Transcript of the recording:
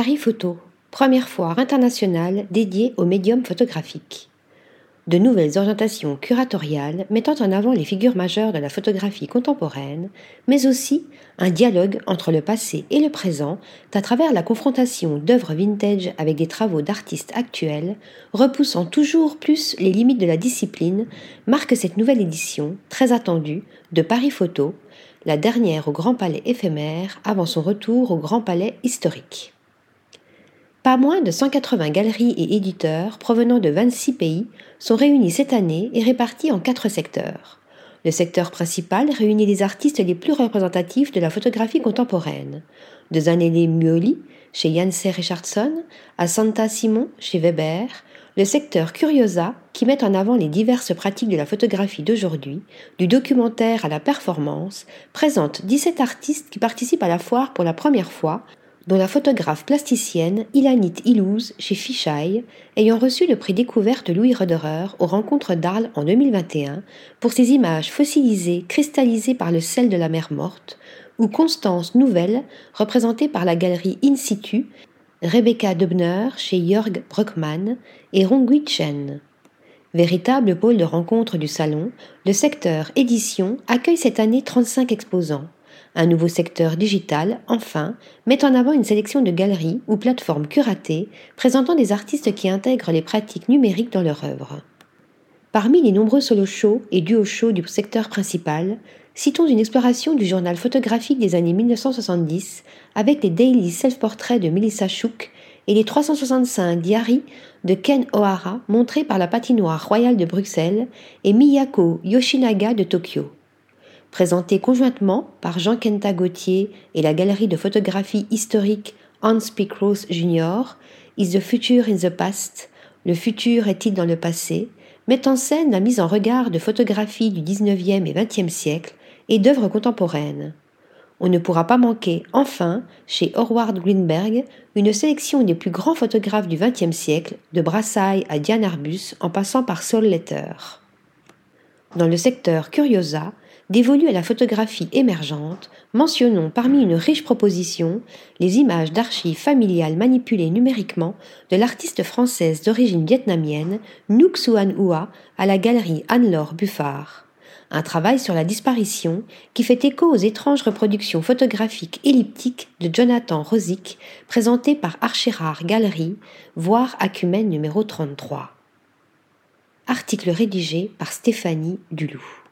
Paris Photo, première foire internationale dédiée au médium photographique. De nouvelles orientations curatoriales mettant en avant les figures majeures de la photographie contemporaine, mais aussi un dialogue entre le passé et le présent à travers la confrontation d'œuvres vintage avec des travaux d'artistes actuels, repoussant toujours plus les limites de la discipline, marque cette nouvelle édition, très attendue, de Paris Photo, la dernière au Grand Palais éphémère avant son retour au Grand Palais historique. Pas moins de 180 galeries et éditeurs provenant de 26 pays sont réunis cette année et répartis en quatre secteurs. Le secteur principal réunit les artistes les plus représentatifs de la photographie contemporaine, de Zanelli Muoli chez Janse Richardson à Santa Simon chez Weber, le secteur Curiosa qui met en avant les diverses pratiques de la photographie d'aujourd'hui, du documentaire à la performance, présente 17 artistes qui participent à la foire pour la première fois, dont la photographe plasticienne Ilanit Ilouz chez Fisheye, ayant reçu le prix découverte Louis Roderer aux rencontres d'Arles en 2021 pour ses images fossilisées cristallisées par le sel de la mer morte, ou Constance Nouvelle, représentée par la galerie In situ, Rebecca Dubner chez Jörg Bruckmann et Rongui Chen. Véritable pôle de rencontre du salon, le secteur édition accueille cette année 35 exposants. Un nouveau secteur digital, enfin, met en avant une sélection de galeries ou plateformes curatées présentant des artistes qui intègrent les pratiques numériques dans leur œuvre. Parmi les nombreux solo shows et duo shows du secteur principal, citons une exploration du journal photographique des années 1970 avec les daily self-portraits de Melissa Shook et les 365 diaries de Ken O'Hara montrés par la patinoire royale de Bruxelles et Miyako Yoshinaga de Tokyo présenté conjointement par Jean Kenta Gauthier et la galerie de photographie historique Hans Picros Jr., Is the Future in the Past Le futur est-il dans le passé met en scène la mise en regard de photographies du XIXe et XXe siècle et d'œuvres contemporaines. On ne pourra pas manquer, enfin, chez Howard Greenberg, une sélection des plus grands photographes du XXe siècle, de Brassailles à Diane Arbus en passant par Sol Letter. Dans le secteur Curiosa, dévolu à la photographie émergente, mentionnons parmi une riche proposition les images d'archives familiales manipulées numériquement de l'artiste française d'origine vietnamienne Nuc Xuan Hua à la galerie Anne-Laure Buffard. Un travail sur la disparition qui fait écho aux étranges reproductions photographiques elliptiques de Jonathan Rosick présentées par Archerard Galerie, voire Acumène numéro 33. Article rédigé par Stéphanie Duloup.